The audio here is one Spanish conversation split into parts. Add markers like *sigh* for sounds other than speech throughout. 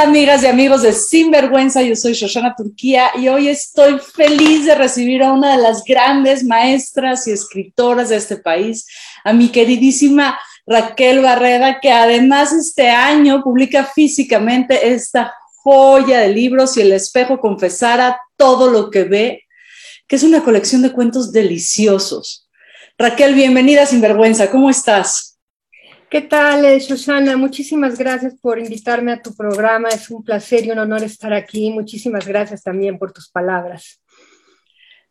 Hola amigas y amigos de Sinvergüenza, yo soy Shoshana Turquía y hoy estoy feliz de recibir a una de las grandes maestras y escritoras de este país, a mi queridísima Raquel Barrera, que además este año publica físicamente esta joya de libros y el espejo confesara todo lo que ve, que es una colección de cuentos deliciosos. Raquel, bienvenida a Sinvergüenza, ¿cómo estás? ¿Qué tal, eh, Susana? Muchísimas gracias por invitarme a tu programa. Es un placer y un honor estar aquí. Muchísimas gracias también por tus palabras.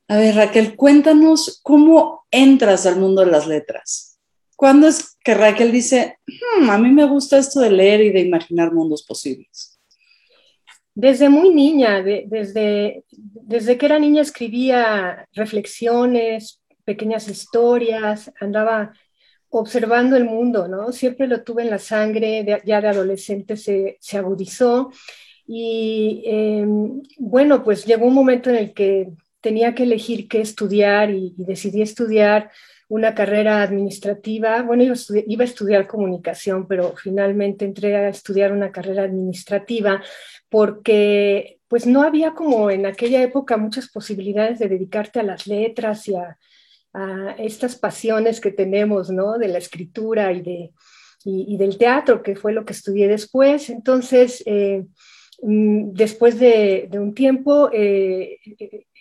A ver, Raquel, cuéntanos cómo entras al mundo de las letras. ¿Cuándo es que Raquel dice, hmm, a mí me gusta esto de leer y de imaginar mundos posibles? Desde muy niña, desde, desde que era niña escribía reflexiones, pequeñas historias, andaba observando el mundo, ¿no? Siempre lo tuve en la sangre, ya de adolescente se, agudizó y em, bueno, pues llegó un momento en el que tenía que elegir qué estudiar y, decidí estudiar una carrera administrativa. Bueno, iba a, iba a, estudiar comunicación, pero finalmente entré a estudiar una carrera administrativa porque pues no había como en aquella época muchas posibilidades de dedicarte a las letras y a, a estas pasiones que tenemos, ¿no? De la escritura y, de, y, del teatro, que fue lo que estudié después. Entonces, eh, mm, después de, un tiempo, eh,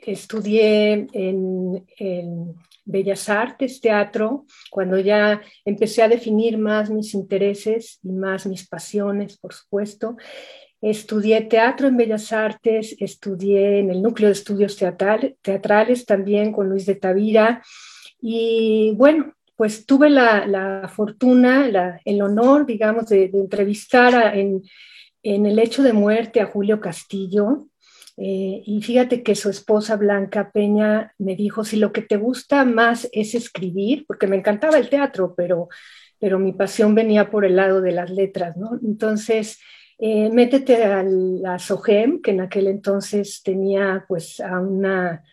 estudié en, en, Bellas Artes, teatro, cuando ya empecé a definir más mis intereses y más mis pasiones, por supuesto. Estudié teatro en Bellas Artes, estudié en el núcleo de estudios teatrales también con Luis de Tavira y bueno, pues tuve la, fortuna, el honor, digamos, de, entrevistar en, el hecho de muerte a Julio Castillo. Eh, y fíjate que su esposa Blanca Peña me dijo, si lo que te gusta más es escribir, porque me encantaba el teatro, pero, pero mi pasión venía por el lado de las letras, ¿no? Entonces, eh, métete a la SOGEM, que en aquel entonces tenía pues a una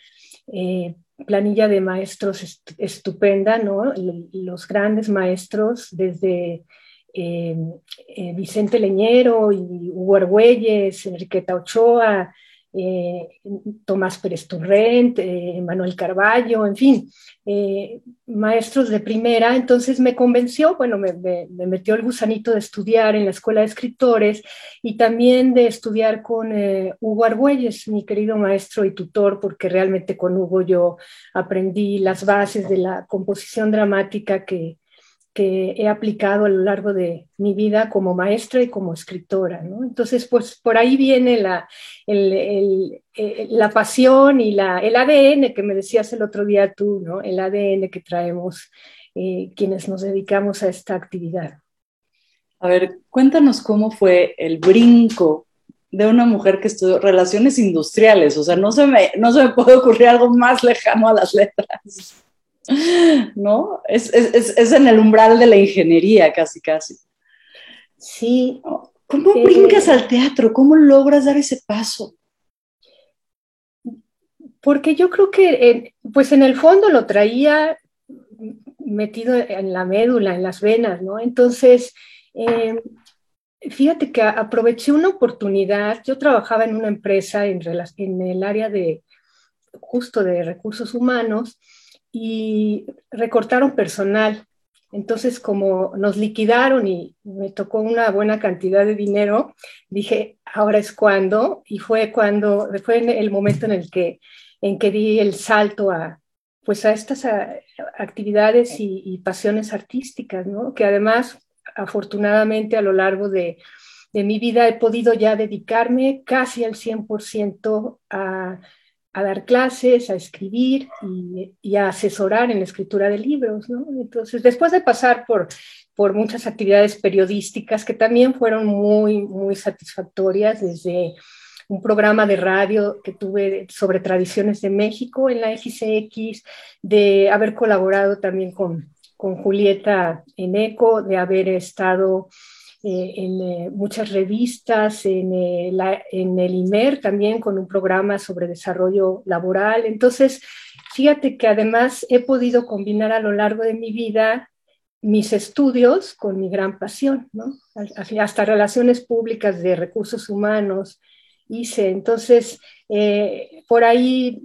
eh, planilla de maestros estupenda, ¿no? Los grandes maestros desde eh, Vicente Leñero y Hugo Argüelles, Enriqueta Ochoa, eh, Tomás Pérez Turrent, eh, Manuel Carballo, en fin, eh, maestros de primera. Entonces me convenció, bueno, me, metió el gusanito de estudiar en la Escuela de Escritores y también de estudiar con Hugo Argüelles, mi querido maestro y tutor, porque realmente con Hugo yo aprendí las bases de la composición dramática que, que he aplicado a lo largo de mi vida como maestra y como escritora. ¿no? Entonces, pues por ahí viene la, eh, la pasión y la, el ADN que me decías el otro día tú, ¿no? el ADN que traemos eh, quienes nos dedicamos a esta actividad. A ver, cuéntanos cómo fue el brinco de una mujer que estudió relaciones industriales, o sea, no se me, no se me puede ocurrir algo más lejano a las letras. ¿No? Es, en el umbral de la ingeniería, casi, casi. Sí. ¿Cómo eh, brincas al teatro? ¿Cómo logras dar ese paso? Porque yo creo que, pues en el fondo lo traía metido en la médula, en las venas, ¿no? Entonces, em, fíjate que aproveché una oportunidad. Yo trabajaba en una empresa en, en el área de justo de recursos humanos y recortaron personal. Entonces, como nos liquidaron y me tocó una buena cantidad de dinero, dije, ahora es cuando, y fue cuando, fue en el momento en el que, en que di el salto a, pues a estas actividades y, pasiones artísticas, ¿no? Que además, afortunadamente, a lo largo de, de mi vida he podido ya dedicarme casi al 100% a a dar clases, a escribir y, a asesorar en la escritura de libros. ¿no? Entonces, después de pasar por, por muchas actividades periodísticas que también fueron muy, muy satisfactorias, desde un programa de radio que tuve sobre tradiciones de México en la XCX, de haber colaborado también con, con Julieta en ECO, de haber estado eh, en eh, muchas revistas, en, eh, en, el IMER también con un programa sobre desarrollo laboral. Entonces, fíjate que además he podido combinar a lo largo de mi vida mis estudios con mi gran pasión, ¿no? Hasta relaciones públicas de recursos humanos hice. Entonces, por ahí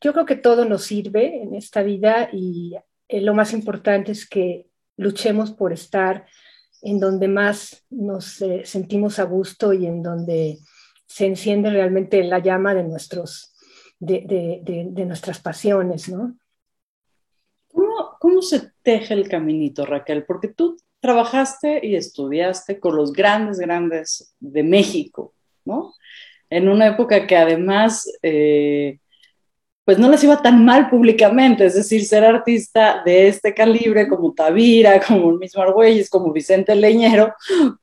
yo creo que todo nos sirve en esta vida y lo más importante es que luchemos por estar en donde más nos eh, sentimos a gusto y en donde se enciende realmente la llama de, nuestros, de, de, nuestras pasiones, ¿no? ¿Cómo, ¿Cómo se teje el caminito, Raquel? Porque tú trabajaste y estudiaste con los grandes, grandes de México, ¿no? En una época que además eh, pues no les iba tan mal públicamente, es decir, ser artista de este calibre como Tavira, como el mismo Argüelles, como Vicente Leñero,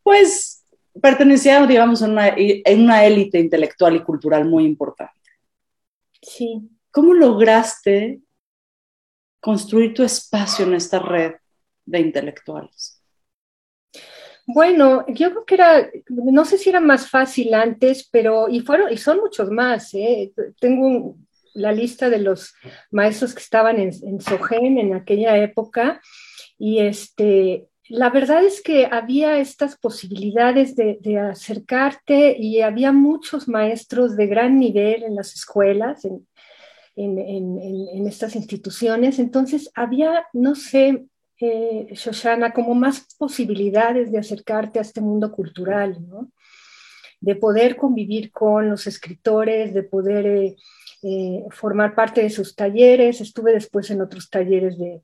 pues pertenecía, digamos, a una, una élite intelectual y cultural muy importante. Sí. ¿Cómo lograste construir tu espacio en esta red de intelectuales? Bueno, yo creo que era, no sé si era más fácil antes, pero, y fueron, y son muchos más, ¿eh? Tengo un, la lista de los maestros que estaban en, en en aquella época y este, la verdad es que había estas posibilidades de, acercarte y había muchos maestros de gran nivel en las escuelas, en, estas instituciones. Entonces había, no sé, eh, Shoshana, como más posibilidades de acercarte a este mundo cultural, ¿no? De poder convivir con los escritores, de poder... Eh, eh, formar parte de sus talleres. Estuve después en otros talleres de,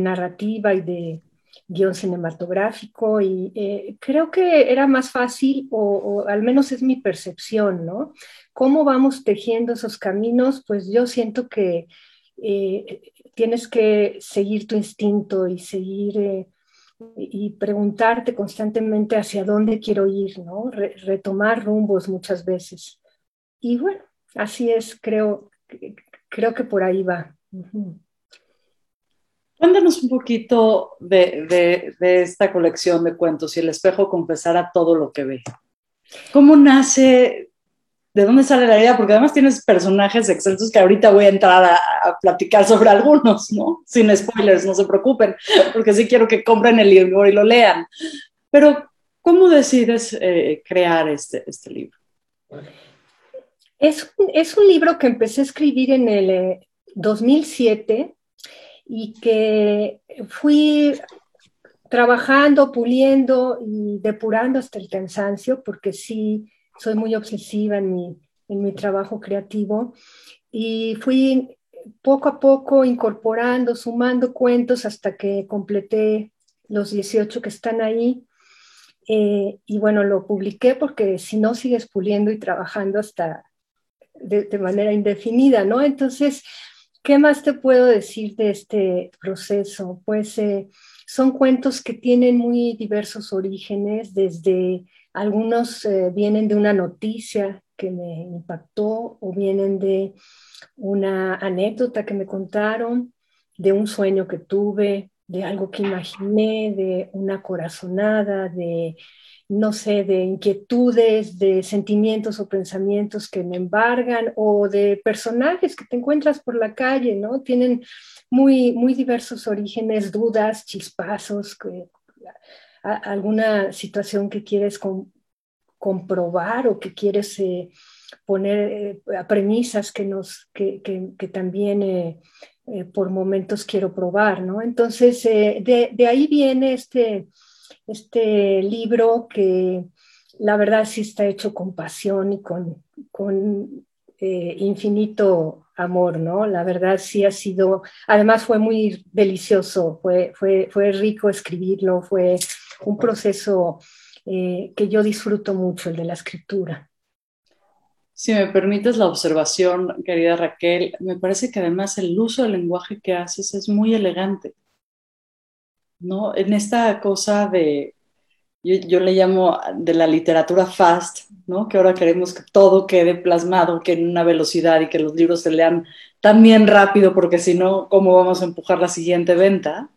narrativa y de guion cinematográfico y eh, creo que era más fácil, o, al menos es mi percepción, ¿no? ¿Cómo vamos tejiendo esos caminos? Pues yo siento que eh, tienes que seguir tu instinto y seguir y preguntarte constantemente hacia dónde quiero ir, ¿no? retomar rumbos muchas veces. Y bueno, Así es, creo, creo que por ahí va. Cuéntanos un poquito de, esta colección de cuentos y el espejo confesara todo lo que ve. ¿Cómo nace? ¿De dónde sale la idea? Porque además tienes personajes excelsos que ahorita voy a entrar a, platicar sobre algunos, ¿no? Sin spoilers, no se preocupen, porque sí quiero que compren el libro y lo lean. Pero, ¿cómo decides eh, crear este, este libro? Es un, libro que empecé a escribir en el 2007 eh, y que fui trabajando, puliendo y depurando hasta el cansancio, porque sí, soy muy obsesiva en mi, en mi trabajo creativo. Y fui poco a poco incorporando, sumando cuentos hasta que completé los 18 que están ahí. Eh, y bueno, lo publiqué porque si no sigues puliendo y trabajando hasta de, manera indefinida, ¿no? Entonces, ¿qué más te puedo decir de este proceso? Pues eh, son cuentos que tienen muy diversos orígenes, desde algunos eh, vienen de una noticia que me impactó o vienen de una anécdota que me contaron, de un sueño que tuve, de algo que imaginé, de una corazonada, de no sé, de inquietudes, de sentimientos o pensamientos que me embargan o de personajes que te encuentras por la calle, ¿no? Tienen muy, muy diversos orígenes, dudas, chispazos, alguna situación que quieres comprobar o que quieres eh, poner premisas que, nos, que, que, también por momentos quiero probar, ¿no? Entonces, de, de, ahí viene este, este libro que la verdad sí está hecho con pasión y con, con infinito amor, ¿no? La verdad sí ha sido, además fue muy delicioso, fue, fue, fue rico escribirlo, fue un proceso eh, que yo disfruto mucho, el de la escritura. Si me permites la observación, querida Raquel, me parece que además el uso del lenguaje que haces es muy elegante, ¿no? En esta cosa de yo, le llamo de la literatura fast, ¿no? Que ahora queremos que todo quede plasmado, que en una velocidad y que los libros se lean también rápido, porque si no, ¿cómo vamos a empujar la siguiente venta?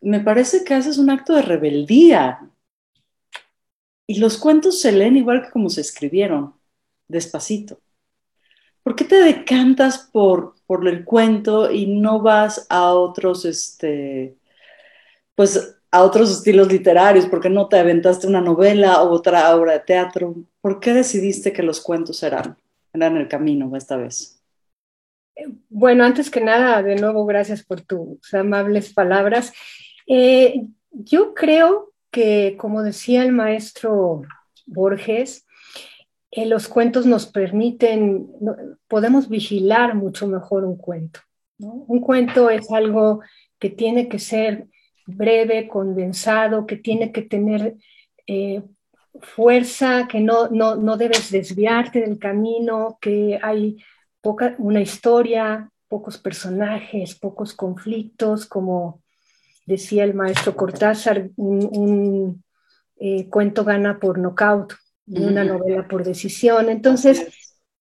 Me parece que haces un acto de rebeldía. Y los cuentos se leen igual que como se escribieron, despacito. ¿Por qué te decantas por, por el cuento y no vas a otros, este, pues a otros estilos literarios? ¿Por qué no te aventaste una novela o otra obra de teatro? ¿Por qué decidiste que los cuentos eran, eran el camino esta vez? Bueno, antes que nada, de nuevo, gracias por tus amables palabras. Eh, yo creo que, como decía el maestro Borges, eh, los cuentos nos permiten, podemos vigilar mucho mejor un cuento. Un cuento es algo que tiene que ser breve, condensado, que tiene que tener eh, fuerza, que no, no, debes desviarte del camino, que hay poca, una historia, pocos personajes, pocos conflictos, como decía el maestro Cortázar, un, eh, cuento gana por nocaut y una novela por decisión. Entonces,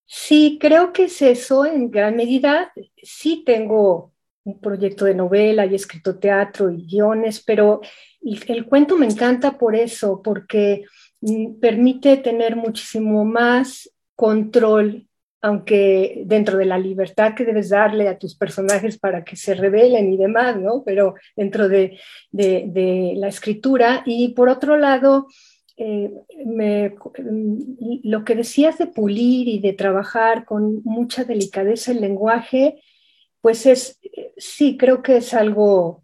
sí, creo que es eso en gran medida. Sí tengo un proyecto de novela y he escrito teatro y guiones, pero el, cuento me encanta por eso, porque mm, permite tener muchísimo más control, aunque dentro de la libertad que debes darle a tus personajes para que se revelen y demás, ¿no? Pero dentro de, la escritura. Y por otro lado, eh, mm, lo que decías de pulir y de trabajar con mucha delicadeza el lenguaje, pues es, sí, creo que es algo,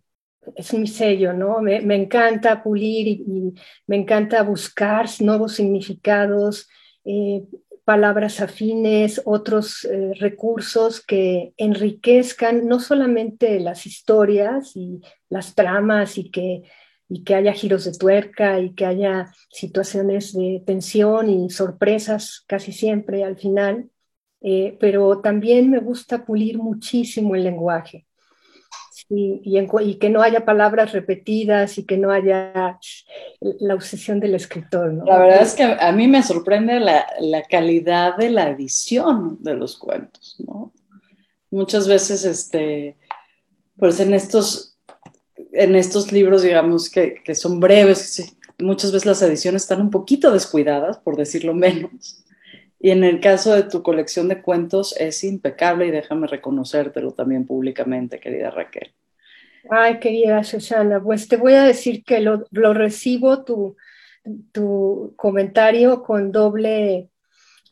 es mi sello, ¿no? Me, encanta pulir y, me encanta buscar nuevos significados, eh, palabras afines, otros eh, recursos que enriquezcan no solamente las historias y las tramas y que, y que haya giros de tuerca y que haya situaciones de tensión y sorpresas casi siempre al final, eh, pero también me gusta pulir muchísimo el lenguaje. y, que no haya palabras repetidas y que no haya la obsesión del escritor. La verdad es que a mí me sorprende la, la calidad de la edición de los cuentos. ¿no? Muchas veces, este, pues en estos, en estos libros, digamos, que, que son breves, muchas veces las ediciones están un poquito descuidadas, por decirlo menos. Y en el caso de tu colección de cuentos es impecable y déjame reconocértelo también públicamente, querida Raquel. Ay, querida Susana, pues te voy a decir que lo, recibo tu, tu, comentario con doble,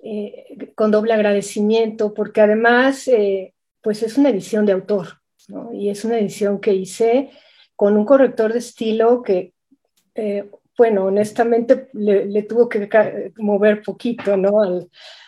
eh, con doble agradecimiento, porque además, eh, pues es una edición de autor, ¿no? Y es una edición que hice con un corrector de estilo que eh, bueno, honestamente le, tuvo que mover poquito, ¿no?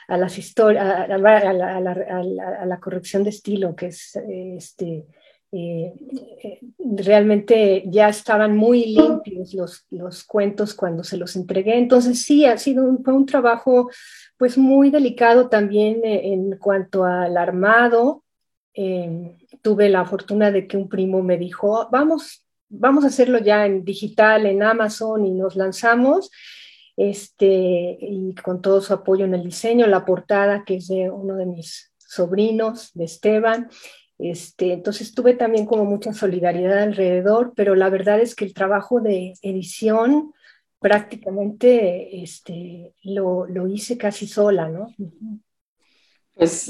a las historias, a, la, corrección de estilo, que es este, eh, eh, realmente ya estaban muy limpios los, los, cuentos cuando se los entregué. Entonces sí, ha sido un, fue un trabajo pues muy delicado también eh, en cuanto al armado. tuve la fortuna de que un primo me dijo, vamos, vamos a hacerlo ya en digital, en Amazon y nos lanzamos. Este, y con todo su apoyo en el diseño, la portada que es de uno de mis sobrinos, de Esteban. Este, entonces tuve también como mucha solidaridad alrededor, pero la verdad es que el trabajo de edición prácticamente este, lo, lo hice casi sola, ¿no? Pues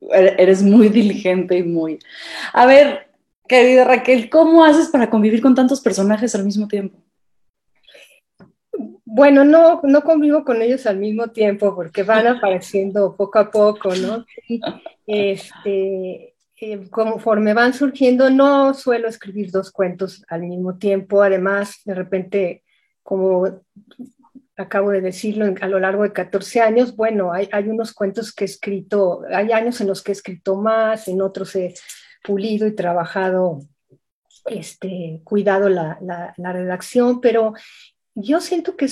eres muy diligente y muy... A ver, Querida Raquel, ¿cómo haces para convivir con tantos personajes al mismo tiempo? Bueno, no, no convivo con ellos al mismo tiempo porque van *laughs* apareciendo poco a poco, ¿no? este, eh, conforme van surgiendo, no suelo escribir dos cuentos al mismo tiempo. Además, de repente, como acabo de decirlo, a lo largo de 14 años, bueno, hay, hay unos cuentos que he escrito, hay años en los que he escrito más, en otros he pulido y trabajado este, cuidado la, la, redacción, pero yo siento que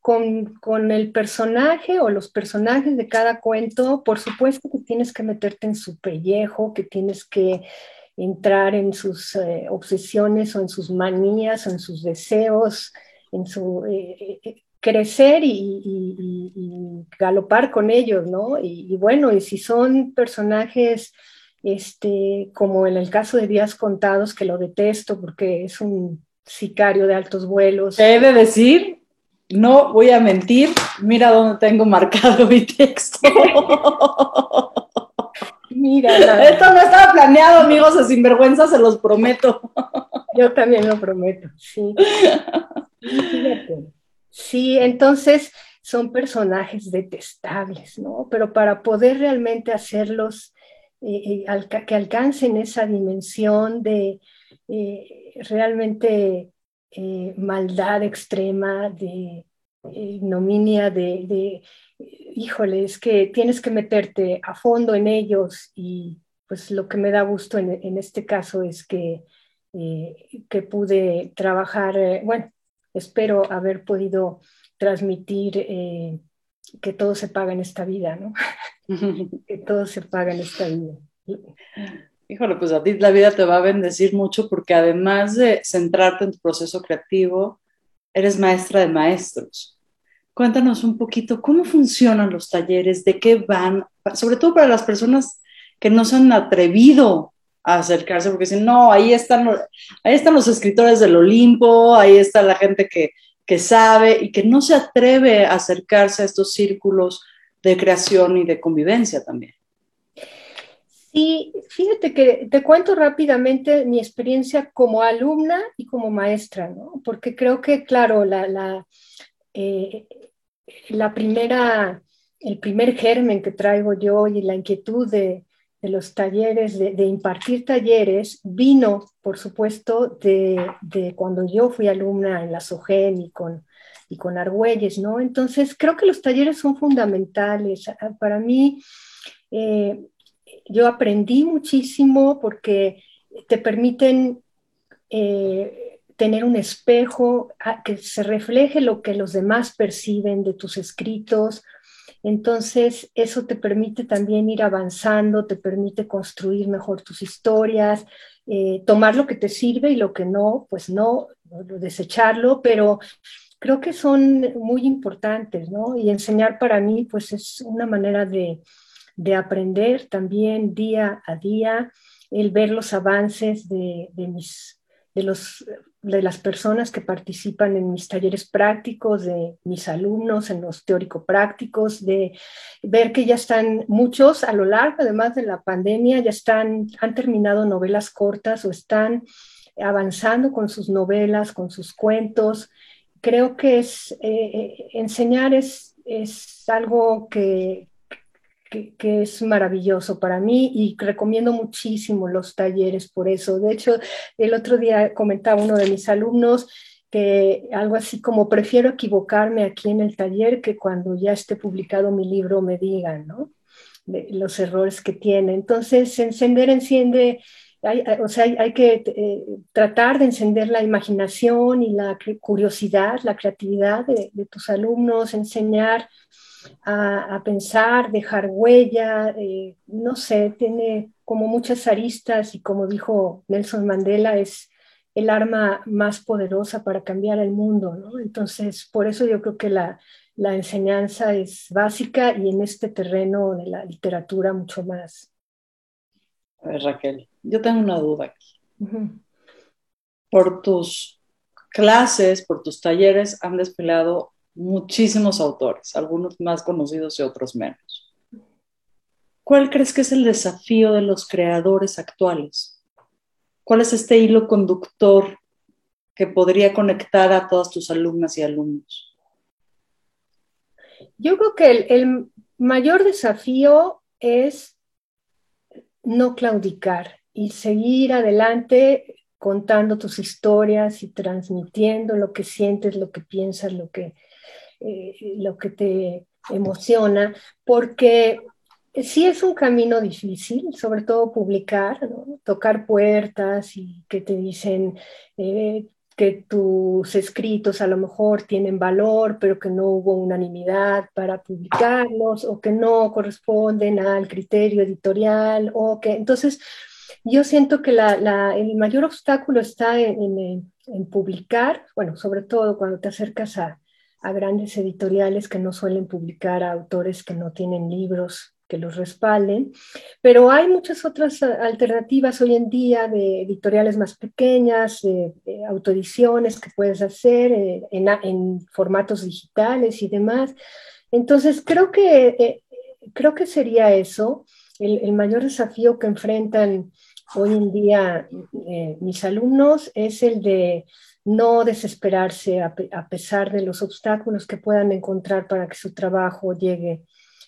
con, con, el personaje o los personajes de cada cuento, por supuesto que tienes que meterte en su pellejo, que tienes que entrar en sus eh, obsesiones o en sus manías o en sus deseos, en su eh, eh, crecer y, y, galopar con ellos, ¿no? Y, bueno, y si son personajes este, como en el caso de Días Contados, que lo detesto porque es un sicario de altos vuelos. He de decir, no voy a mentir, mira dónde tengo marcado mi texto. *laughs* mira, esto no estaba planeado, amigos de Sinvergüenza, se los prometo. Yo también lo prometo, sí. Sí, entonces son personajes detestables, ¿no? Pero para poder realmente hacerlos eh, eh, que alcancen esa dimensión de eh, realmente maldad extrema, de ignominia, de, de, híjole, es que tienes que meterte a fondo en ellos y pues lo que me da gusto en, en este caso es que, que pude trabajar, bueno, espero haber podido transmitir que todo se paga en esta vida, ¿no? *laughs* que todo se paga en esta vida. Híjole, pues a ti la vida te va a bendecir mucho porque además de centrarte en tu proceso creativo, eres maestra de maestros. Cuéntanos un poquito cómo funcionan los talleres, de qué van, sobre todo para las personas que no se han atrevido a acercarse, porque dicen, no, ahí están, ahí están los escritores del Olimpo, ahí está la gente que, que sabe y que no se atreve a acercarse a estos círculos de creación y de convivencia también. Sí, fíjate que te cuento rápidamente mi experiencia como alumna y como maestra, ¿no? Porque creo que, claro, la, la, eh, la primera, el primer germen que traigo yo y la inquietud de, de los talleres, de, impartir talleres, vino, por supuesto, de, de, cuando yo fui alumna en la SOGEN y con, y con Argüelles, ¿no? Entonces, creo que los talleres son fundamentales. Para mí, eh, yo aprendí muchísimo porque te permiten eh, tener un espejo que se refleje lo que los demás perciben de tus escritos, entonces, eso te permite también ir avanzando, te permite construir mejor tus historias, eh, tomar lo que te sirve y lo que no, pues no, desecharlo, pero creo que son muy importantes, ¿no? Y enseñar para mí, pues es una manera de, de aprender también día a día, el ver los avances de, de mis, de los de las personas que participan en mis talleres prácticos, de mis alumnos en los teórico-prácticos, de ver que ya están muchos a lo largo, además de la pandemia, ya están, han terminado novelas cortas o están avanzando con sus novelas, con sus cuentos. Creo que es, eh, eh, enseñar es, es algo que, que, es maravilloso para mí y recomiendo muchísimo los talleres por eso. De hecho, el otro día comentaba uno de mis alumnos que algo así como prefiero equivocarme aquí en el taller que cuando ya esté publicado mi libro me digan, ¿no? Los errores que tiene. Entonces, encender enciende, hay, o sea, hay, que eh, tratar de encender la imaginación y la curiosidad, la creatividad de tus alumnos, enseñar a, pensar, dejar huella, eh, no sé, tiene como muchas aristas y como dijo Nelson Mandela, es el arma más poderosa para cambiar el mundo, ¿no? Entonces, por eso yo creo que la, la enseñanza es básica y en este terreno de la literatura mucho más. A ver, Raquel, yo tengo una duda aquí. Por tus clases, por tus talleres, han desplegado muchísimos autores, algunos más conocidos y otros menos. ¿Cuál crees que es el desafío de los creadores actuales? ¿Cuál es este hilo conductor que podría conectar a todas tus alumnas y alumnos? Yo creo que el, mayor desafío es no claudicar y seguir adelante contando tus historias y transmitiendo lo que sientes, lo que piensas, lo que, eh, lo que te emociona, porque sí es un camino difícil, sobre todo publicar, tocar puertas y que te dicen eh, que tus escritos a lo mejor tienen valor, pero que no hubo unanimidad para publicarlos o que no corresponden al criterio editorial o que entonces yo siento que el mayor obstáculo está en, publicar, bueno, sobre todo cuando te acercas a, a grandes editoriales que no suelen publicar a autores que no tienen libros que los respalden, pero hay muchas otras alternativas hoy en día de editoriales más pequeñas, de, autoediciones que puedes hacer eh, en, formatos digitales y demás. Entonces, creo que, eh, creo que sería eso, el, mayor desafío que enfrentan hoy en día eh, mis alumnos es el de no desesperarse a, pesar de los obstáculos que puedan encontrar para que su trabajo llegue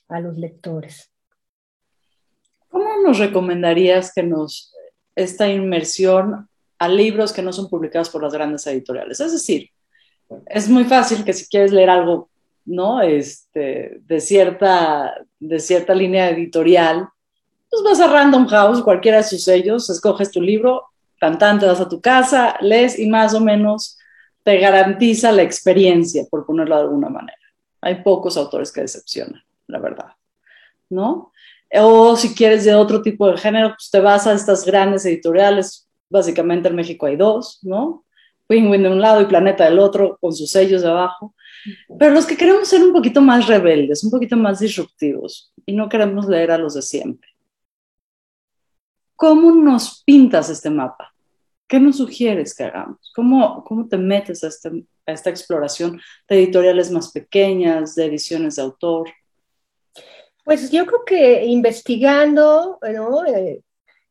a los lectores. ¿Cómo nos recomendarías que nos esta inmersión a libros que no son publicados por las grandes editoriales? Es decir, es muy fácil que si quieres leer algo, ¿no? Este, de cierta, de cierta línea editorial, pues vas a Random House, cualquiera de sus sellos, escoges tu libro, cantante, vas a tu casa, lees y más o menos te garantiza la experiencia, por ponerlo de alguna manera. Hay pocos autores que decepcionan la verdad, ¿no? O si quieres de otro tipo de género, pues te vas a estas grandes editoriales, básicamente en México hay dos, ¿no? Penguin de un lado y Planeta del otro, con sus sellos de abajo. Pero los que queremos ser un poquito más rebeldes, un poquito más disruptivos y no queremos leer a los de siempre. ¿Cómo nos pintas este mapa? ¿Qué nos sugieres que hagamos? ¿Cómo, cómo te metes a, este, a esta exploración de editoriales más pequeñas, de ediciones de autor? Pues yo creo que investigando eh,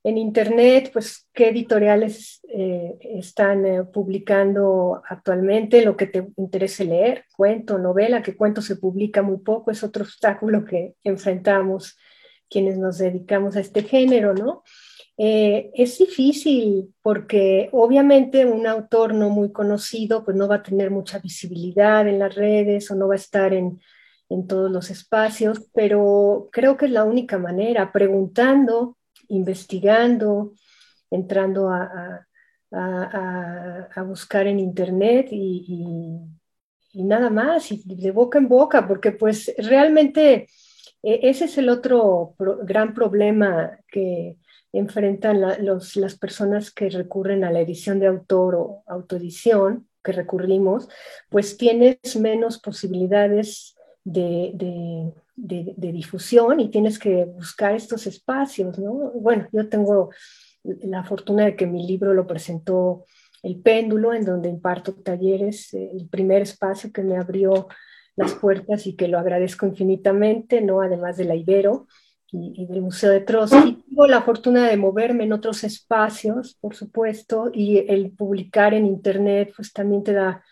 en Internet, pues qué editoriales eh, están eh, publicando actualmente, lo que te interese leer, cuento, novela, que cuento se publica muy poco, es otro obstáculo que enfrentamos quienes nos dedicamos a este género, ¿no? Es difícil porque obviamente un autor no muy conocido pues no va a tener mucha visibilidad en las redes o no va a estar en, en todos los espacios, pero creo que es la única manera, preguntando, investigando, entrando a, buscar en internet y, nada más, y de boca en boca, porque pues realmente e, ese es el otro gran problema que enfrentan las personas que recurren a la edición de autor o autoedición, que recurrimos, pues tienes menos posibilidades de, difusión y tienes que buscar estos espacios, ¿no? Bueno, yo tengo la fortuna de que mi libro lo presentó El Péndulo, en donde imparto talleres, eh, el primer espacio que me abrió las puertas y que lo agradezco infinitamente, ¿no? Además de la Ibero y, y del Museo de Trotsky. Tengo la fortuna de moverme en otros espacios, por supuesto, y el publicar en Internet, pues también te da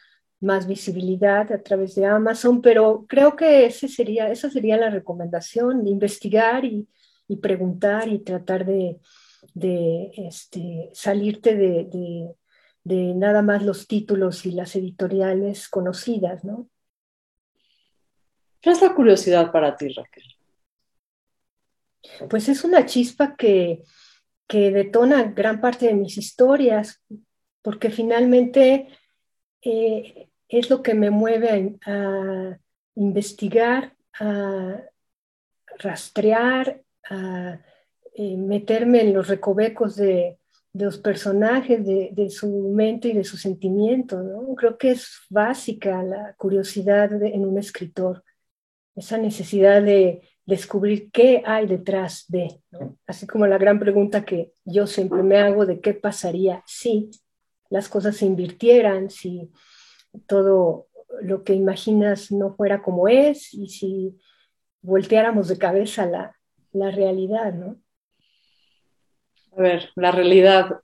más visibilidad a través de Amazon, pero creo que ese sería, esa sería la recomendación, investigar y, preguntar y tratar de, este, salirte de, nada más los títulos y las editoriales conocidas, ¿no? ¿Qué es la curiosidad para ti, Raquel? Pues es una chispa que, que detona gran parte de mis historias, porque finalmente eh, es lo que me mueve a, investigar, a rastrear, a eh, meterme en los recovecos de, los personajes, de, su mente y de su sentimiento. Creo que es básica la curiosidad en un escritor, esa necesidad de descubrir qué hay detrás de, así como la gran pregunta que yo siempre me hago de qué pasaría si las cosas se invirtieran, si todo lo que imaginas no fuera como es y si volteáramos de cabeza la, la realidad, ¿no? A ver, la realidad.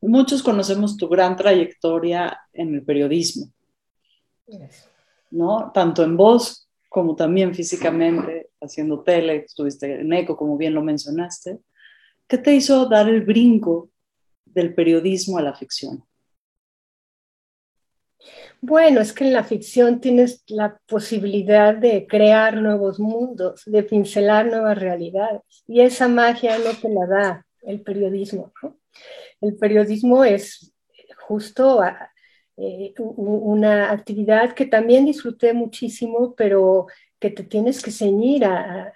Muchos conocemos tu gran trayectoria en el periodismo. ¿no? Tanto en voz como también físicamente, haciendo tele, estuviste en ECO, como bien lo mencionaste. ¿Qué te hizo dar el brinco del periodismo a la ficción? Bueno, es que en la ficción tienes la posibilidad de crear nuevos mundos, de pincelar nuevas realidades. Y esa magia no te la da el periodismo. El periodismo es justo eh, una actividad que también disfruté muchísimo, pero que te tienes que ceñir a,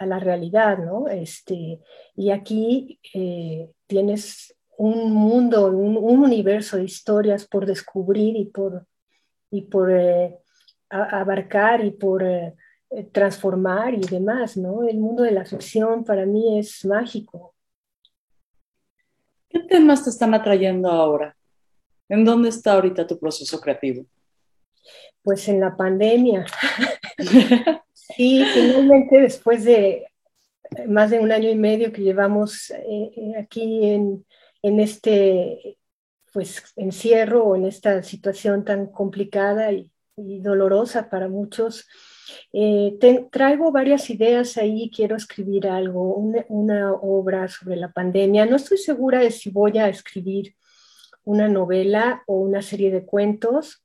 la realidad, ¿no? Este, y aquí eh, tienes un mundo, un, universo de historias por descubrir y por, y por eh, abarcar y por transformar y demás, ¿no? El mundo de la ficción para mí es mágico. ¿Qué temas te están atrayendo ahora? ¿En dónde está ahorita tu proceso creativo? Pues en la pandemia. *laughs* sí, finalmente después de más de un año y medio que llevamos eh, aquí en, en este pues encierro o en esta situación tan complicada y, dolorosa para muchos. Eh, traigo varias ideas ahí, quiero escribir algo, una, obra sobre la pandemia. No estoy segura de si voy a escribir una novela o una serie de cuentos.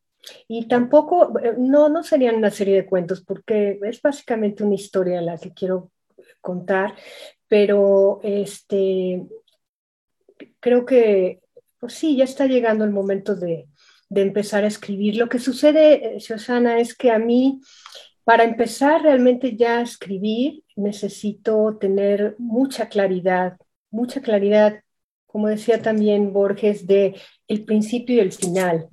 Y tampoco, eh, no, no serían una serie de cuentos, porque es básicamente una historia la que quiero contar, pero este, creo que, pues sí, ya está llegando el momento de, empezar a escribir. Lo que sucede, eh, Susana, es que a mí, para empezar realmente ya a escribir, necesito tener mucha claridad, mucha claridad, como decía también Borges, de el principio y el final.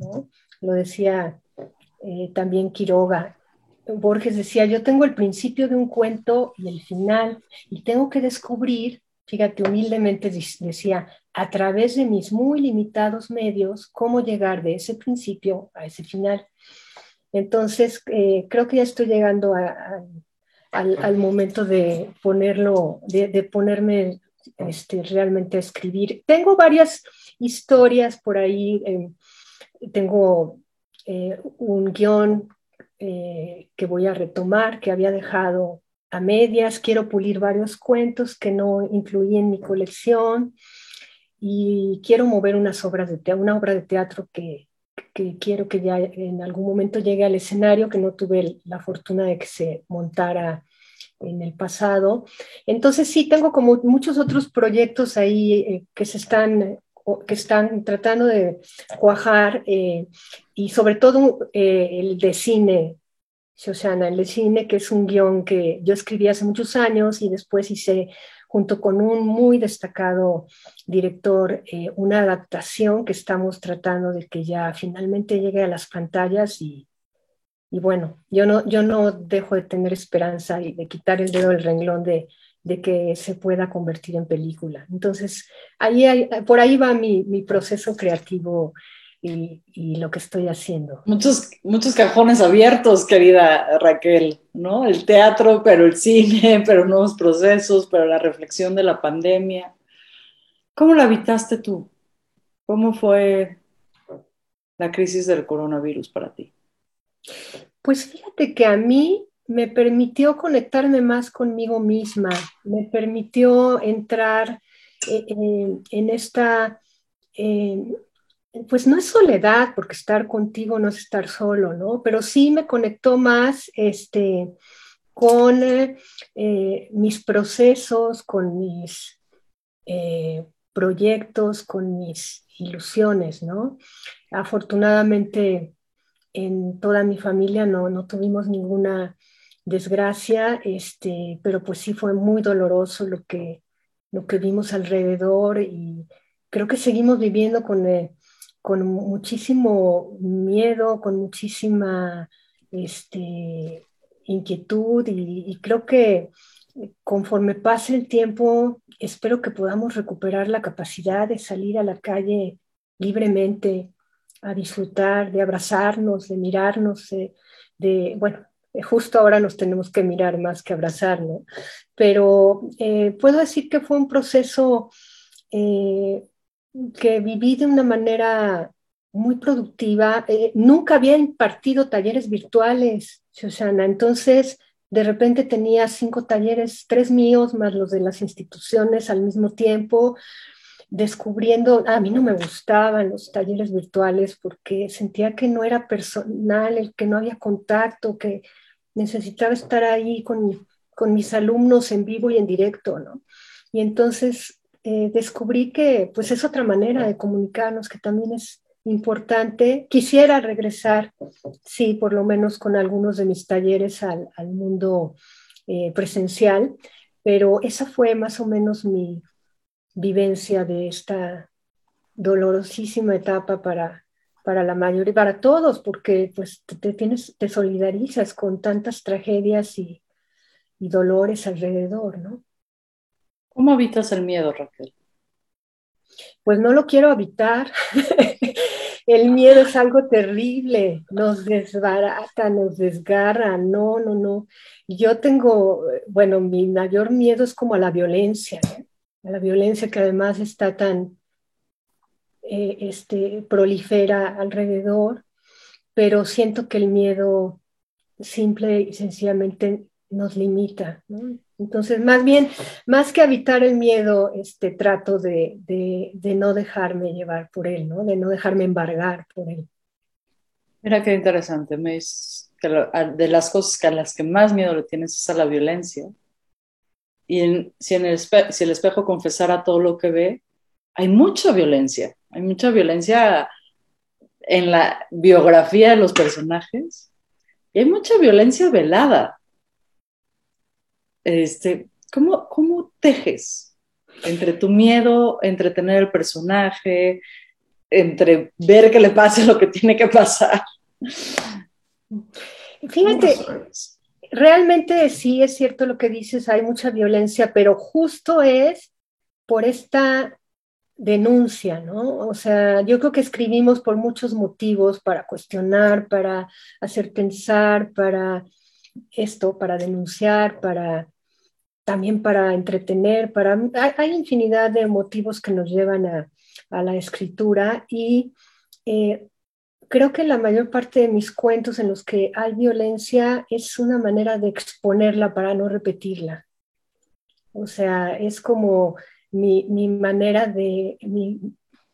Lo decía eh, también Quiroga. Borges decía, yo tengo el principio de un cuento y el final, y tengo que descubrir fíjate, humildemente decía, a través de mis muy limitados medios, cómo llegar de ese principio a ese final. Entonces, eh, creo que ya estoy llegando al, momento de ponerlo, de, ponerme este, realmente a escribir. Tengo varias historias por ahí, eh, tengo eh, un guion que voy a retomar, que había dejado a medias, quiero pulir varios cuentos que no incluí en mi colección y quiero mover unas obras de teatro, una obra de teatro que, que, quiero que ya en algún momento llegue al escenario, que no tuve la fortuna de que se montara en el pasado. Entonces sí, tengo como muchos otros proyectos ahí eh, que se están que están tratando de cuajar eh, y sobre todo eh, el de cine Shoshana el cine, que es un guion que yo escribí hace muchos años y después hice junto con un muy destacado director una adaptación que estamos tratando de que ya finalmente llegue a las pantallas y, y bueno, yo no, yo no dejo de tener esperanza y de quitar el dedo del renglón de, de que se pueda convertir en película. Entonces, ahí por ahí va mi, mi proceso creativo y, lo que estoy haciendo. Muchos, muchos cajones abiertos, querida Raquel, ¿no? El teatro, pero el cine, *laughs* pero nuevos procesos, pero la reflexión de la pandemia. ¿Cómo la habitaste tú? ¿Cómo fue la crisis del coronavirus para ti? Pues fíjate que a mí me permitió conectarme más conmigo misma, me permitió entrar eh, en esta eh, pues no es soledad, porque estar contigo no es estar solo, ¿no? Pero sí me conectó más este, con eh, mis procesos, con mis proyectos, con mis ilusiones, ¿no? Afortunadamente en toda mi familia no, no tuvimos ninguna desgracia, este, pero pues sí fue muy doloroso lo que, lo que vimos alrededor y creo que seguimos viviendo con... Eh, con muchísimo miedo, con muchísima este, inquietud y, creo que conforme pase el tiempo, espero que podamos recuperar la capacidad de salir a la calle libremente, a disfrutar, de abrazarnos, de mirarnos, de, bueno, justo ahora nos tenemos que mirar más que abrazar, ¿no? Pero eh, puedo decir que fue un proceso eh, que viví de una manera muy productiva. Eh, nunca había impartido talleres virtuales, Shoshana. Entonces, de repente tenía cinco talleres, tres míos más los de las instituciones al mismo tiempo, descubriendo, a mí no me gustaban los talleres virtuales porque sentía que no era personal, que no había contacto, que necesitaba estar ahí con, con mis alumnos en vivo y en directo, ¿no? Y entonces eh, descubrí que pues es otra manera de comunicarnos que también es importante. Quisiera regresar, sí, por lo menos con algunos de mis talleres al, al mundo eh, presencial, pero esa fue más o menos mi vivencia de esta dolorosísima etapa para, para la mayoría, para todos, porque pues te, tienes, te solidarizas con tantas tragedias y, y dolores alrededor, ¿no? ¿Cómo habitas el miedo, Raquel? Pues no lo quiero habitar. *laughs* el miedo es algo terrible, nos desbarata, nos desgarra, no, no, no. Yo tengo, bueno, mi mayor miedo es como a la violencia, a la violencia que además está tan eh, este, prolifera alrededor, pero siento que el miedo simple y sencillamente nos limita. Entonces, más bien, más que evitar el miedo, este, trato de, no dejarme llevar por él, ¿no? de no dejarme embargar por él. Mira qué interesante, me de las cosas que a las que más miedo le tienes es a la violencia. Y si, en el si el espejo confesara todo lo que ve, hay mucha violencia, hay mucha violencia en la biografía de los personajes y hay mucha violencia velada este, ¿cómo, ¿cómo tejes entre tu miedo, entre tener el personaje, entre ver que le pase lo que tiene que pasar? Fíjate, realmente sí es cierto lo que dices, hay mucha violencia, pero justo es por esta denuncia, ¿no? O sea, yo creo que escribimos por muchos motivos, para cuestionar, para hacer pensar, para esto, para denunciar, para también para entretener, para, hay, infinidad de motivos que nos llevan a, la escritura y eh, creo que la mayor parte de mis cuentos en los que hay violencia es una manera de exponerla para no repetirla. O sea, es como mi, manera de,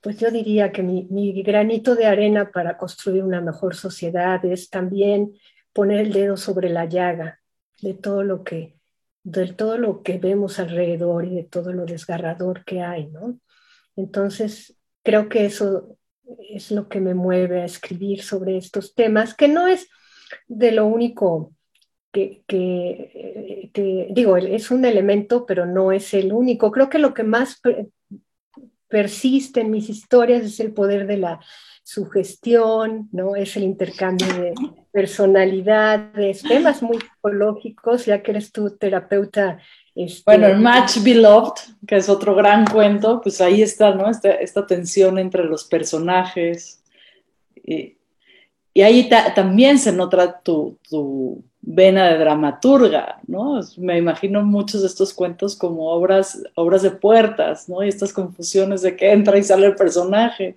pues yo diría que mi, mi, granito de arena para construir una mejor sociedad es también poner el dedo sobre la llaga de todo lo que de todo lo que vemos alrededor y de todo lo desgarrador que hay, ¿no? Entonces, creo que eso es lo que me mueve a escribir sobre estos temas, que no es de lo único que, que, digo, es un elemento, pero no es el único. Creo que lo que más persiste en mis historias es el poder de la sugestión, ¿no? Es el intercambio de personalidades, temas muy psicológicos, ya que eres tu terapeuta. Este, bueno, el Match Beloved, que es otro gran cuento, pues ahí está, ¿no? Esta, esta tensión entre los personajes. Y, y ahí también se nota tu, tu, vena de dramaturga, ¿no? Me imagino muchos de estos cuentos como obras, obras de puertas, ¿no? Y estas confusiones de que entra y sale el personaje.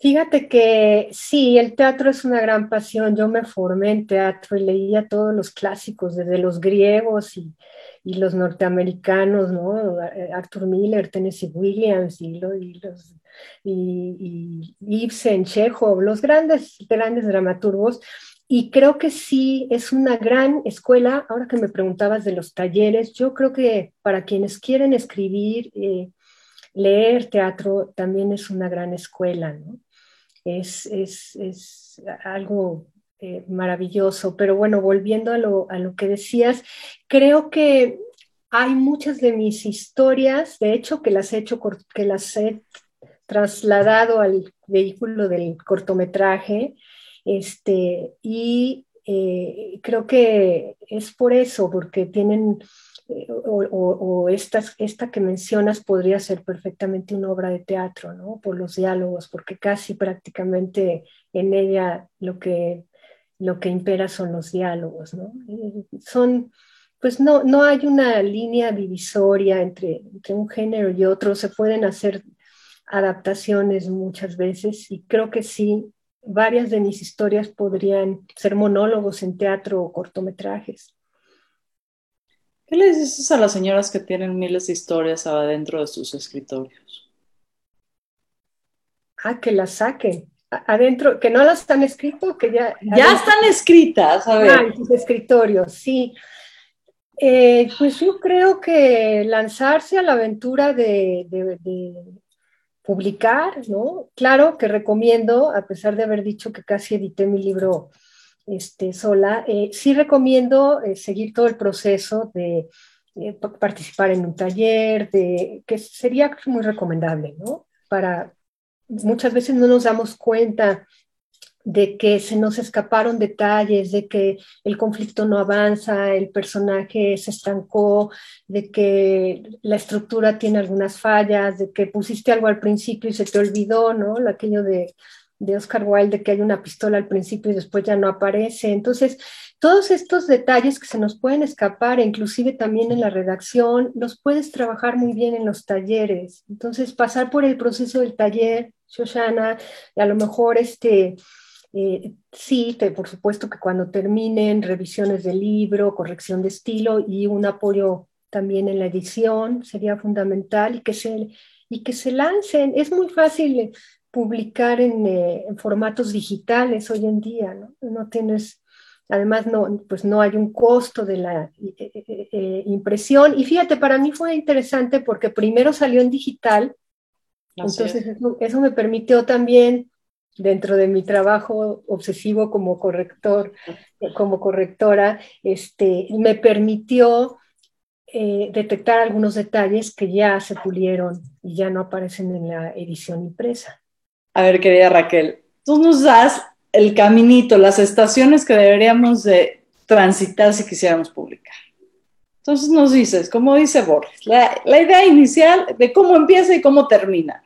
Fíjate que sí, el teatro es una gran pasión. Yo me formé en teatro y leía todos los clásicos, desde los griegos y, los norteamericanos, ¿no? Arthur Miller, Tennessee Williams y, los, y, Ibsen, Chekhov, los grandes, grandes dramaturgos. Y creo que sí, es una gran escuela. Ahora que me preguntabas de los talleres, yo creo que para quienes quieren escribir, eh, leer teatro también es una gran escuela, ¿no? Es, es, es algo eh, maravilloso. Pero bueno, volviendo a lo, a lo que decías, creo que hay muchas de mis historias, de hecho, que las he hecho, que las he trasladado al vehículo del cortometraje, este, y eh, creo que es por eso, porque tienen o, esta que mencionas podría ser perfectamente una obra de teatro, ¿no? Por los diálogos, porque casi prácticamente en ella lo que, lo que impera son los diálogos, ¿no? Son, pues no, no hay una línea divisoria entre, entre un género y otro, se pueden hacer adaptaciones muchas veces y creo que sí, varias de mis historias podrían ser monólogos en teatro o cortometrajes. ¿Qué le dices a las señoras que tienen miles de historias adentro de sus escritorios? Ah, que las saquen. Adentro, que no las han escrito, que ya... Ya están escritas, a ver. Ah, en sus escritorios, sí. Eh, pues yo creo que lanzarse a la aventura de, publicar, ¿no? Claro que recomiendo, a pesar de haber dicho que casi edité mi libro este, sola, eh, sí recomiendo eh, seguir todo el proceso de participar en un taller, de, que sería muy recomendable, ¿no? Para muchas veces no nos damos cuenta de que se nos escaparon detalles, de que el conflicto no avanza, el personaje se estancó, de que la estructura tiene algunas fallas, de que pusiste algo al principio y se te olvidó, ¿no? Aquello de, de Oscar Wilde, de que hay una pistola al principio y después ya no aparece. Entonces, todos estos detalles que se nos pueden escapar, inclusive también en la redacción, los puedes trabajar muy bien en los talleres. Entonces, pasar por el proceso del taller, Shoshana, y a lo mejor este eh, sí, por supuesto que cuando terminen revisiones del libro, corrección de estilo y un apoyo también en la edición sería fundamental y que se, y que se lancen. Es muy fácil publicar en, eh, formatos digitales hoy en día, ¿no? No tienes, además no, pues no hay un costo de la eh, impresión. Y fíjate, para mí fue interesante porque primero salió en digital, entonces eso, eso, me permitió también dentro de mi trabajo obsesivo como corrector, como correctora, este, me permitió eh, detectar algunos detalles que ya se pulieron y ya no aparecen en la edición impresa. A ver, querida Raquel, tú nos das el caminito, las estaciones que deberíamos de transitar si quisiéramos publicar. Entonces nos dices, como dice Borges, la, la idea inicial de cómo empieza y cómo termina.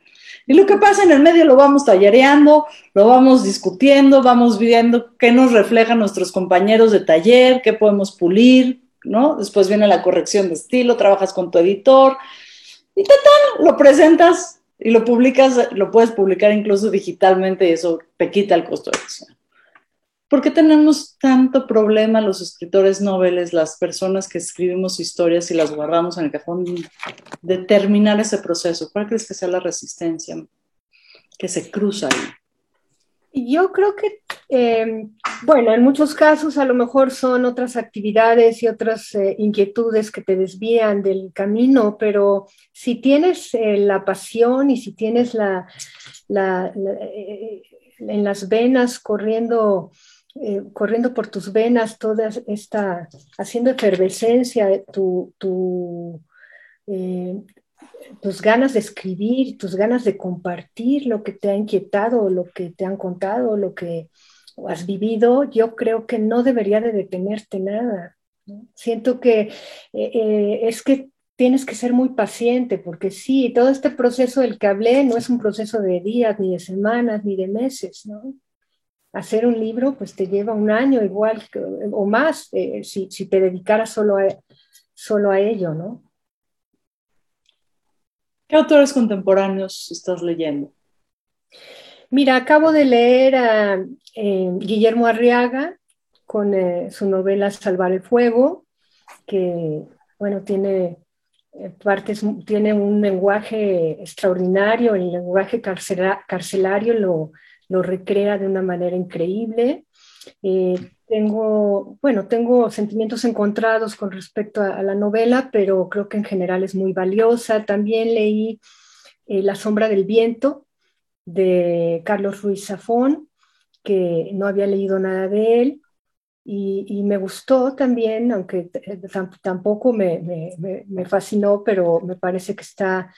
Y lo que pasa en el medio lo vamos tallereando, lo vamos discutiendo, vamos viendo qué nos reflejan nuestros compañeros de taller, qué podemos pulir, ¿no? Después viene la corrección de estilo, trabajas con tu editor y tal, lo presentas y lo publicas, lo puedes publicar incluso digitalmente y eso te quita el costo de edición. ¿Por qué tenemos tanto problema los escritores noveles, las personas que escribimos historias y las guardamos en el cajón, de terminar ese proceso? ¿Cuál crees que sea la resistencia que se cruza ahí? Yo creo que, em, bueno, en muchos casos a lo mejor son otras actividades y otras eh, inquietudes que te desvían del camino, pero si tienes eh, la pasión y si tienes la, eh, en las venas corriendo eh, corriendo por tus venas toda esta, haciendo efervescencia tu, eh, tus ganas de escribir, tus ganas de compartir lo que te ha inquietado, lo que te han contado, lo que has vivido, yo creo que no debería de detenerte nada. Siento que eh, es que tienes que ser muy paciente, porque sí, todo este proceso del que hablé no es un proceso de días, ni de semanas, ni de meses, ¿no? Hacer un libro pues te lleva un año igual o más eh, si, te dedicaras solo a, solo a ello, ¿no? ¿Qué autores contemporáneos estás leyendo? Mira, acabo de leer a eh, Guillermo Arriaga con eh, su novela Salvar el Fuego, que, bueno, tiene partes, tiene un lenguaje extraordinario, el lenguaje carcelario lo, lo recrea de una manera increíble. Eh, tengo, bueno, tengo sentimientos encontrados con respecto a, la novela, pero creo que en general es muy valiosa. También leí eh, La sombra del viento de Carlos Ruiz Zafón, que no había leído nada de él. Y, me gustó también, aunque tampoco me, me, fascinó, pero me parece que está,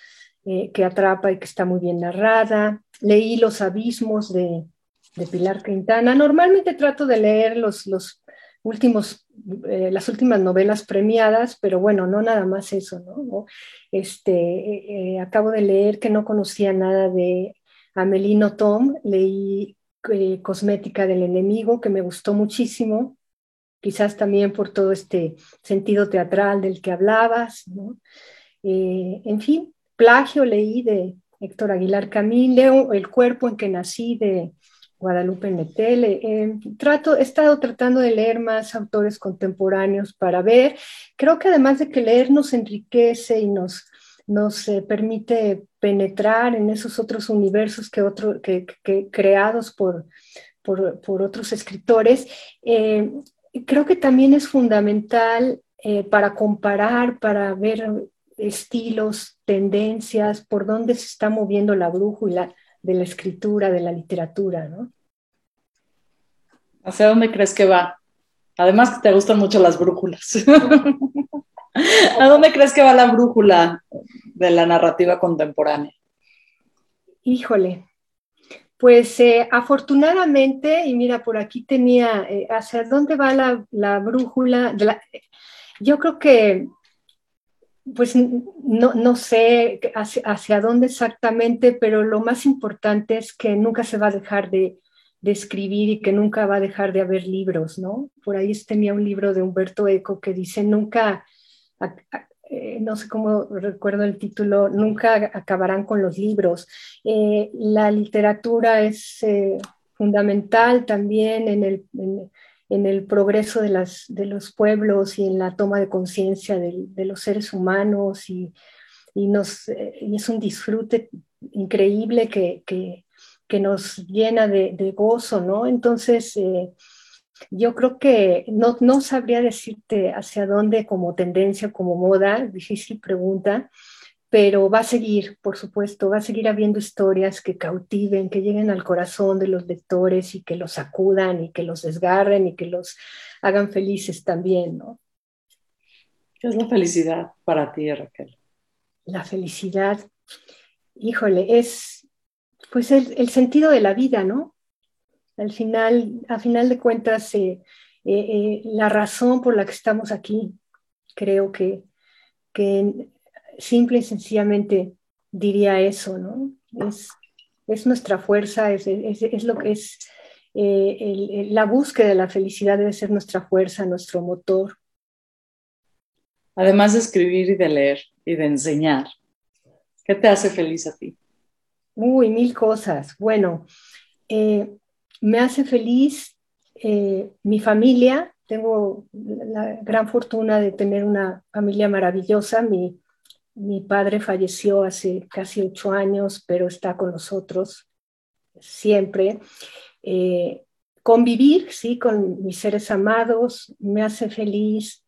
eh, que atrapa y que está muy bien narrada leí Los Abismos de, Pilar Quintana. Normalmente trato de leer los, últimos, eh, las últimas novelas premiadas, pero bueno, no nada más eso. Este, eh, eh, acabo de leer que no conocía nada de Amelino Tom, leí Cosmética del Enemigo, que me gustó muchísimo, quizás también por todo este sentido teatral del que hablabas, ¿no? en fin, plagio leí de Héctor Aguilar Camín, leo El cuerpo en que nací de Guadalupe Metele. Eh, trato, he estado tratando de leer más autores contemporáneos para ver. Creo que además de que leer nos enriquece y nos, nos eh, permite penetrar en esos otros universos que, otro, que, creados por, por, otros escritores, eh, creo que también es fundamental para comparar, para ver estilos, tendencias, por dónde se está moviendo la brújula de la escritura, de la literatura, ¿no? ¿Hacia dónde crees que va? Además que te gustan mucho las brújulas. *laughs* ¿A dónde crees que va la brújula de la narrativa contemporánea? Híjole, pues eh, afortunadamente, y mira, por aquí tenía, eh, ¿hacia dónde va la, brújula? yo creo que pues no, no sé hacia, dónde exactamente, pero lo más importante es que nunca se va a dejar de, escribir y que nunca va a dejar de haber libros, ¿no? Por ahí tenía un libro de Humberto Eco que dice, nunca, eh, no sé cómo recuerdo el título, nunca acabarán con los libros. Eh, la literatura es eh, fundamental también en el el progreso de, las, de los pueblos y en la toma de conciencia de, los seres humanos y, y nos, y es un disfrute increíble que, que, que nos llena de, de, gozo, ¿no? Entonces, eh, yo creo que no, no sabría decirte hacia dónde como tendencia, como moda, difícil pregunta, pero va a seguir, por supuesto, va a seguir habiendo historias que cautiven, que lleguen al corazón de los lectores y que los sacudan y que los desgarren y que los hagan felices también, ¿no? ¿Qué es la felicidad para ti, Raquel? La felicidad, híjole, es pues el, sentido de la vida, ¿no? Al final, a final de cuentas, eh, eh, eh, la razón por la que estamos aquí, creo que, que simple y sencillamente diría eso, ¿no? Es, es nuestra fuerza, es, es, lo que es eh, la búsqueda de la felicidad debe ser nuestra fuerza, nuestro motor. Además de escribir y de leer y de enseñar, ¿qué te hace feliz a ti? Uy, mil cosas. Bueno, eh, me hace feliz eh, mi familia. Tengo la gran fortuna de tener una familia maravillosa. Mi, mi padre falleció hace casi ocho años, pero está con nosotros siempre. Eh, convivir, sí, con mis seres amados me hace feliz.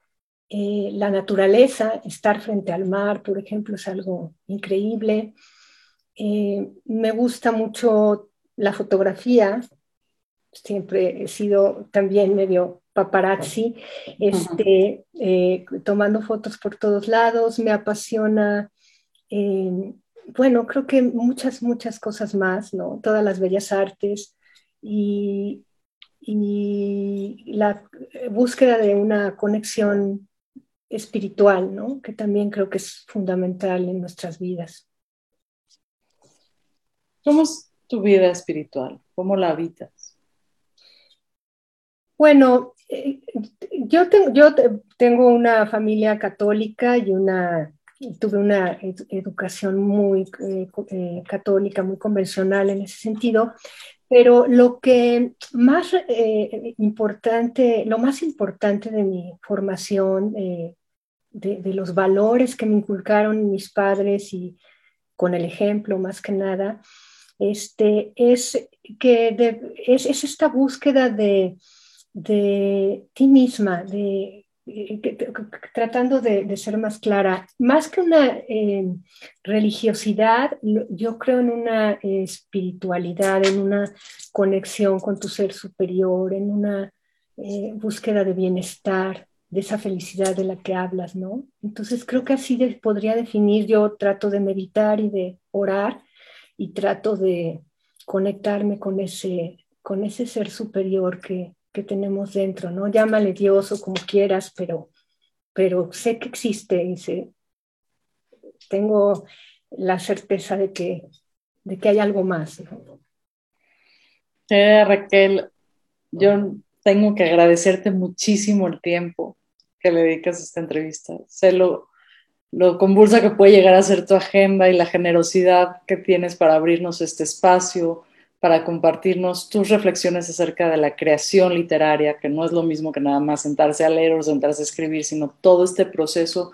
Eh, la naturaleza, estar frente al mar, por ejemplo, es algo increíble. Eh, me gusta mucho la fotografía. Siempre he sido también medio paparazzi, este, eh, tomando fotos por todos lados, me apasiona, eh, bueno, creo que muchas, muchas cosas más, ¿no? Todas las bellas artes y, y la búsqueda de una conexión espiritual, ¿no? Que también creo que es fundamental en nuestras vidas. ¿Cómo es tu vida espiritual? ¿Cómo la habitas? Bueno, yo, tengo, yo tengo una familia católica y una, tuve una educación muy eh, eh, católica, muy convencional en ese sentido, pero lo que más eh, importante, lo más importante de mi formación, de, los valores que me inculcaron mis padres y con el ejemplo más que nada, este, es que es esta búsqueda de de ti misma, de, eh, tratando de, ser más clara, más que una eh, religiosidad, yo creo en una espiritualidad, en una conexión con tu ser superior, en una eh, búsqueda de bienestar, de esa felicidad de la que hablas, ¿no? Entonces creo que así podría definir, yo trato de meditar y de orar y trato de conectarme con ese, con ese ser superior que, que tenemos dentro, ¿no? Llámale Dios o como quieras, pero, pero sé que existe y sé, tengo la certeza de que, de que hay algo más. ¿no? Raquel, yo tengo que agradecerte muchísimo el tiempo que le dedicas a esta entrevista. Sé lo, lo convulsa que puede llegar a ser tu agenda y la generosidad que tienes para abrirnos este espacio, para compartirnos tus reflexiones acerca de la creación literaria, que no es lo mismo que nada más sentarse a leer o sentarse a escribir, sino todo este proceso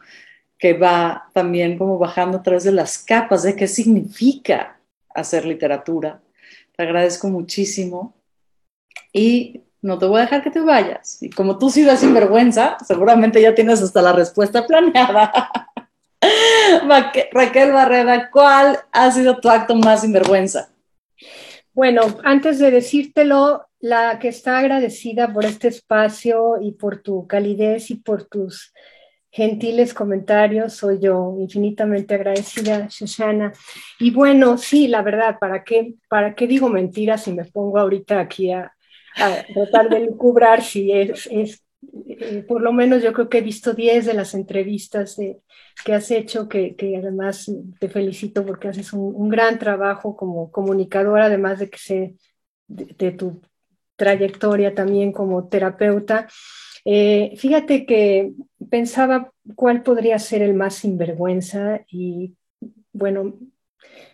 que va también como bajando a través de las capas de qué significa hacer literatura. Te agradezco muchísimo y no te voy a dejar que te vayas. Y como tú sí das sinvergüenza, seguramente ya tienes hasta la respuesta planeada. *laughs* Raquel Barrera, ¿cuál ha sido tu acto más sinvergüenza? Bueno, antes de decírtelo, la que está agradecida por este espacio y por tu calidez y por tus gentiles comentarios, soy yo infinitamente agradecida, Shoshana. Y bueno, sí, la verdad, ¿para qué, para qué digo mentiras si me pongo ahorita aquí a, tratar de lucubrar si es, es eh, por lo menos yo creo que he visto 10 de las entrevistas que has hecho, que, que, además te felicito porque haces un, un, gran trabajo como comunicadora, además de que sé de, tu trayectoria también como terapeuta. Eh, fíjate que pensaba cuál podría ser el más sinvergüenza y bueno,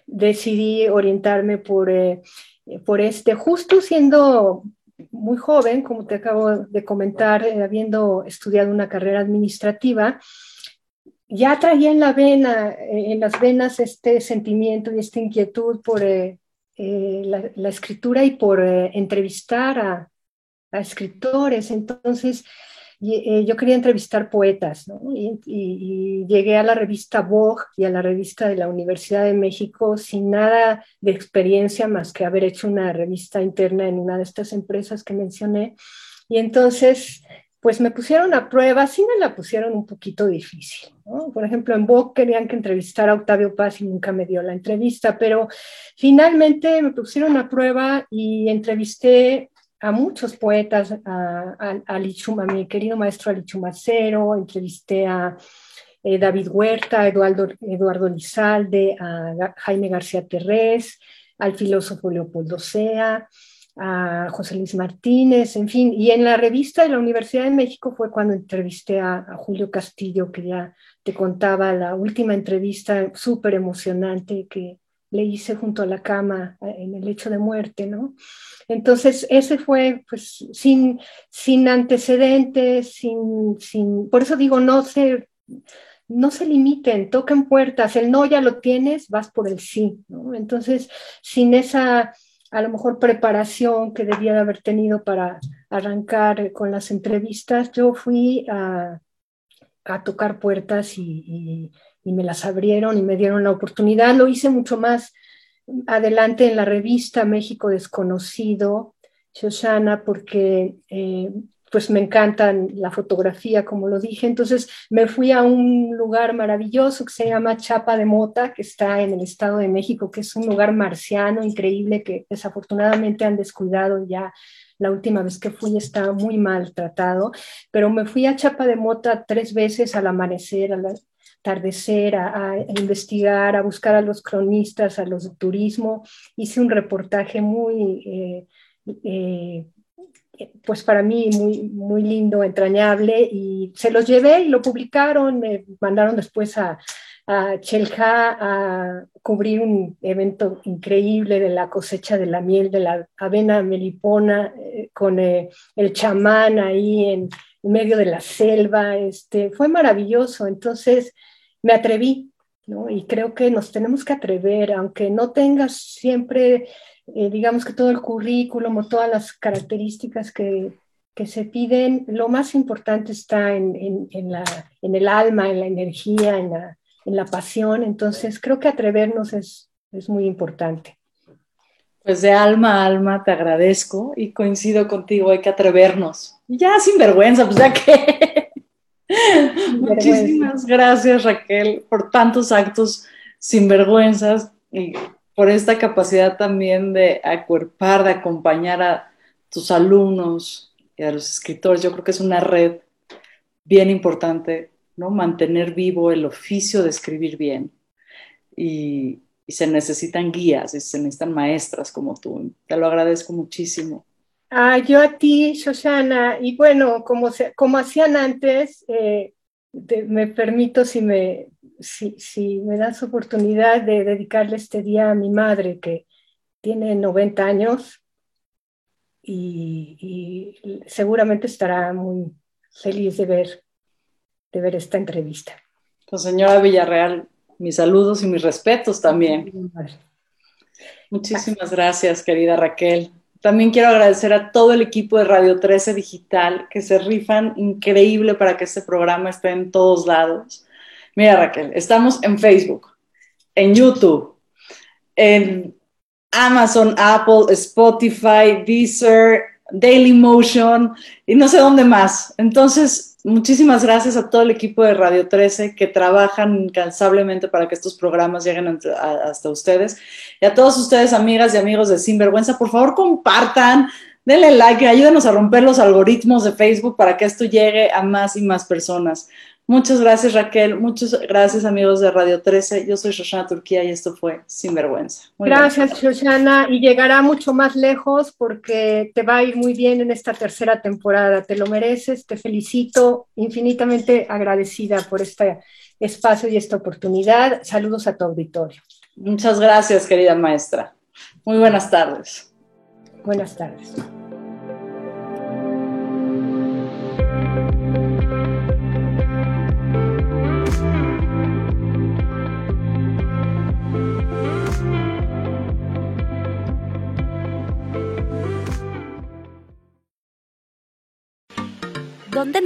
decidí orientarme por, eh, por este, justo siendo muy joven, como te acabo de comentar, eh, habiendo estudiado una carrera administrativa, ya traía en la vena, eh, en las venas este sentimiento y esta inquietud por eh, la, escritura y por entrevistar a, a, escritores. Entonces, eh, yo quería entrevistar poetas, ¿no? y, llegué a la revista Vogue y a la revista de la Universidad de México sin nada de experiencia más que haber hecho una revista interna en una de estas empresas que mencioné. Y entonces, pues me pusieron a prueba, sí me la pusieron un poquito difícil. ¿no? Por ejemplo, en Vogue querían que entrevistara a Octavio Paz y nunca me dio la entrevista, pero finalmente me pusieron a prueba y entrevisté a muchos poetas, a, a, mi querido maestro Alichumacero, entrevisté a eh, David Huerta, a Eduardo, Eduardo Lizalde, a Jaime García Terrés, al filósofo Leopoldo Sea, a José Luis Martínez, en fin. Y en la revista de la Universidad de México fue cuando entrevisté a, a Julio Castillo, que ya te contaba la última entrevista súper emocionante que, le hice junto a la cama eh, en el lecho de muerte, ¿no? Entonces, ese fue, pues, sin, sin antecedentes, sin, sin, por eso digo, no se, no se limiten, toquen puertas, el no ya lo tienes, vas por el sí, ¿no? Entonces, sin esa, a lo mejor, preparación que debía de haber tenido para arrancar con las entrevistas, yo fui a, a tocar puertas y me las abrieron y me dieron la oportunidad. Lo hice mucho más adelante en la revista México Desconocido, Shoshana, porque eh, pues me encanta la fotografía, como lo dije. Entonces me fui a un lugar maravilloso que se llama Chapa de Mota, que está en el Estado de México, que es un lugar marciano increíble que desafortunadamente han descuidado ya. La última vez que fui está muy maltratado, pero me fui a Chapa de Mota tres veces al amanecer, a las atardecer, a, investigar, a buscar a los cronistas, a los de turismo. Hice un reportaje muy, eh, eh, pues para mí muy, muy lindo, entrañable, y se los llevé y lo publicaron, me mandaron después a, a Chelja a cubrir un evento increíble de la cosecha de la miel de la avena melipona eh, con el chamán ahí en, medio de la selva, este, fue maravilloso. Entonces me atreví, ¿no? Y creo que nos tenemos que atrever, aunque no tengas siempre, eh, digamos que todo el currículum o todas las características que, que se piden, lo más importante está en, en, en, la, en el alma, en la energía, en la, la pasión. Entonces, creo que atrevernos es, es muy importante. Pues de alma a alma te agradezco y coincido contigo, hay que atrevernos. Ya sin vergüenza, pues ya que *laughs* Muchísimas gracias Raquel por tantos actos sin vergüenzas y por esta capacidad también de acuerpar, de acompañar a tus alumnos y a los escritores. Yo creo que es una red bien importante, ¿no? Mantener vivo el oficio de escribir bien. Y, y se necesitan guías y se necesitan maestras como tú. Te lo agradezco muchísimo. Ah, yo a ti, Shoshana, y bueno, como, como hacían antes, eh, me permito si me, si, si me das oportunidad de dedicarle este día a mi madre, que tiene 90 años y, seguramente estará muy feliz de ver, de ver esta entrevista. Pues señora Villarreal, mis saludos y mis respetos también. Muchísimas gracias, querida Raquel. También quiero agradecer a todo el equipo de Radio 13 Digital que se rifan increíble para que este programa esté en todos lados. Mira, Raquel, estamos en Facebook, en YouTube, en Amazon, Apple, Spotify, Deezer, Dailymotion y no sé dónde más. Entonces, muchísimas gracias a todo el equipo de Radio 13 que trabajan incansablemente para que estos programas lleguen hasta ustedes. Y a todos ustedes, amigas y amigos de Sinvergüenza, por favor compartan, denle like, ayúdenos a romper los algoritmos de Facebook para que esto llegue a más y más personas. Muchas gracias Raquel, muchas gracias amigos de Radio 13. Yo soy Shoshana Turquía y esto fue Sinvergüenza. gracias Shoshana y llegará mucho más lejos porque te va a ir muy bien en esta tercera temporada. Te lo mereces, te felicito, infinitamente agradecida por este espacio y esta oportunidad. Saludos a tu auditorio. Muchas gracias querida maestra. Muy buenas tardes. Buenas tardes.